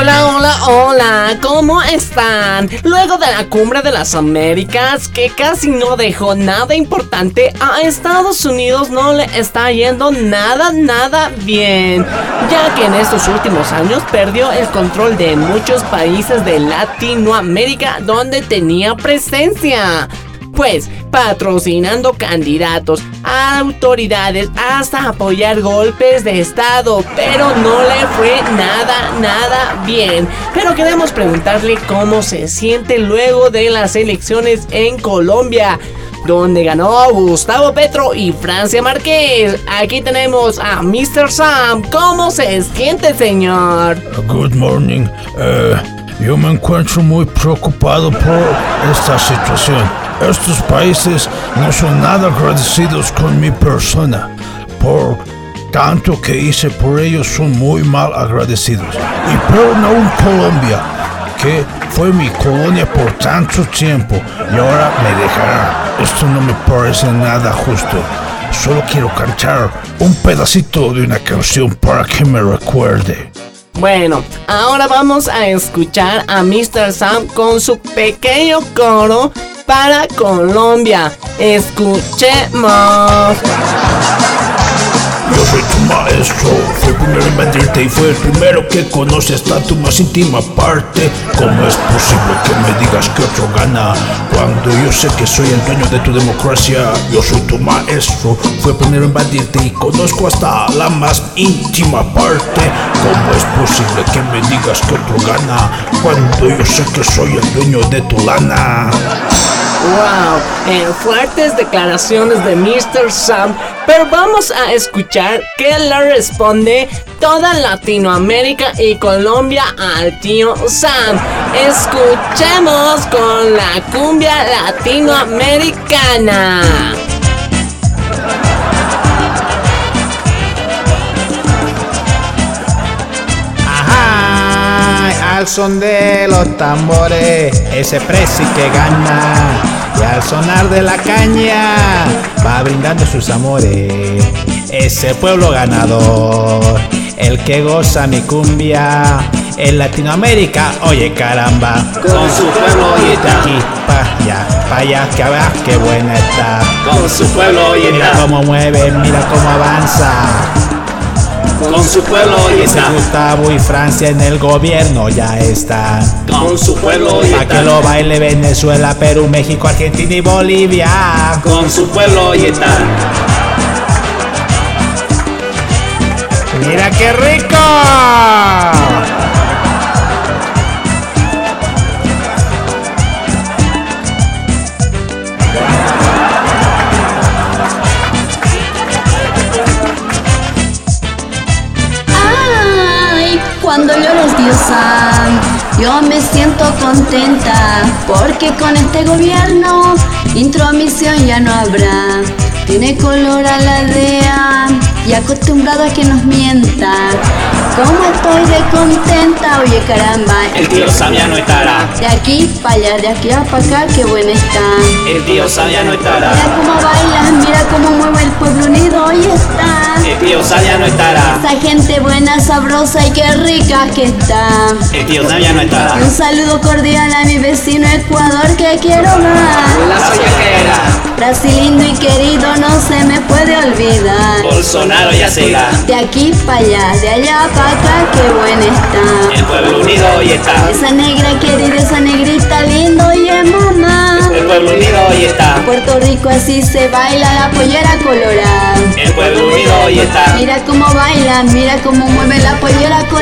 Hola, hola, hola, ¿cómo están? Luego de la cumbre de las Américas, que casi no dejó nada importante, a Estados Unidos no le está yendo nada, nada bien, ya que en estos últimos años perdió el control de muchos países de Latinoamérica donde tenía presencia pues patrocinando candidatos, autoridades, hasta apoyar golpes de Estado, pero no le fue nada, nada bien. Pero queremos preguntarle cómo se siente luego de las elecciones en Colombia donde ganó Gustavo Petro y Francia Márquez. Aquí tenemos a Mr. Sam. ¿Cómo se siente, señor? Good morning. Eh, yo me encuentro muy preocupado por esta situación. Estos países no son nada agradecidos con mi persona. Por tanto que hice por ellos son muy mal agradecidos. Y peor aún Colombia, que fue mi colonia por tanto tiempo y ahora me dejará. Esto no me parece nada justo. Solo quiero cantar un pedacito de una canción para que me recuerde. Bueno, ahora vamos a escuchar a Mr. Sam con su pequeño coro para Colombia. Escuchemos. Yo soy tu maestro, fue el primero en vendirte y fue el primero que conoce hasta tu más íntima parte. ¿Cómo es posible que me digas que otro gana cuando yo sé que soy el dueño de tu democracia? Yo soy tu maestro, fue el primero en vendirte y conozco hasta la más íntima parte. ¿Cómo es posible que me digas que otro gana cuando yo sé que soy el dueño de tu lana? Wow, eh, fuertes declaraciones de Mr. Sam, pero vamos a escuchar qué le responde toda Latinoamérica y Colombia al tío Sam. Escuchemos con la cumbia latinoamericana. Son de los tambores, ese precio que gana. Y al sonar de la caña, va brindando sus amores. Ese pueblo ganador, el que goza mi cumbia. En Latinoamérica, oye caramba, con su pueblo y está aquí, pa' allá, pa' allá, que veas qué buena está. Con su pueblo y Mira está cómo mueve, mira cómo avanza. Con su pueblo y está Gustavo y Francia en el gobierno ya están. Con su pueblo y Pa' que está lo baile Venezuela, Perú, México, Argentina y Bolivia. Con su pueblo y está ¡Mira qué rico! Cuando llores diosa, yo me siento contenta, porque con este gobierno intromisión ya no habrá. Tiene color a la DEA y acostumbrado a que nos mienta. ¿Cómo estoy de contenta? Oye caramba, El tío Sam ya no estará de aquí para allá, de aquí a para acá, qué buena está. El tío Sam ya no estará Mira cómo bailan, mira cómo mueve el pueblo unido, hoy está. El tío Sam ya no estará Esa gente buena, sabrosa y qué rica que está. El tío Sam ya no estará Un saludo cordial a mi vecino Ecuador que quiero más. La soñaquera Brasil lindo y querido no Bolsonaro ya se De aquí para allá, de allá para acá, qué buena está. El pueblo unido hoy está Esa negra querida, esa negrita lindo y es mamá. El pueblo unido hoy está Puerto Rico así se baila la pollera colorada. El pueblo unido hoy está Mira cómo bailan, mira cómo mueve la pollera colorada.